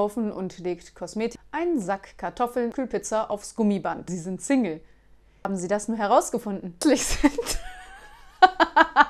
kaufen und legt Kosmetik, einen Sack Kartoffeln, Kühlpizza aufs Gummiband. Sie sind Single. Haben Sie das nur herausgefunden? sind.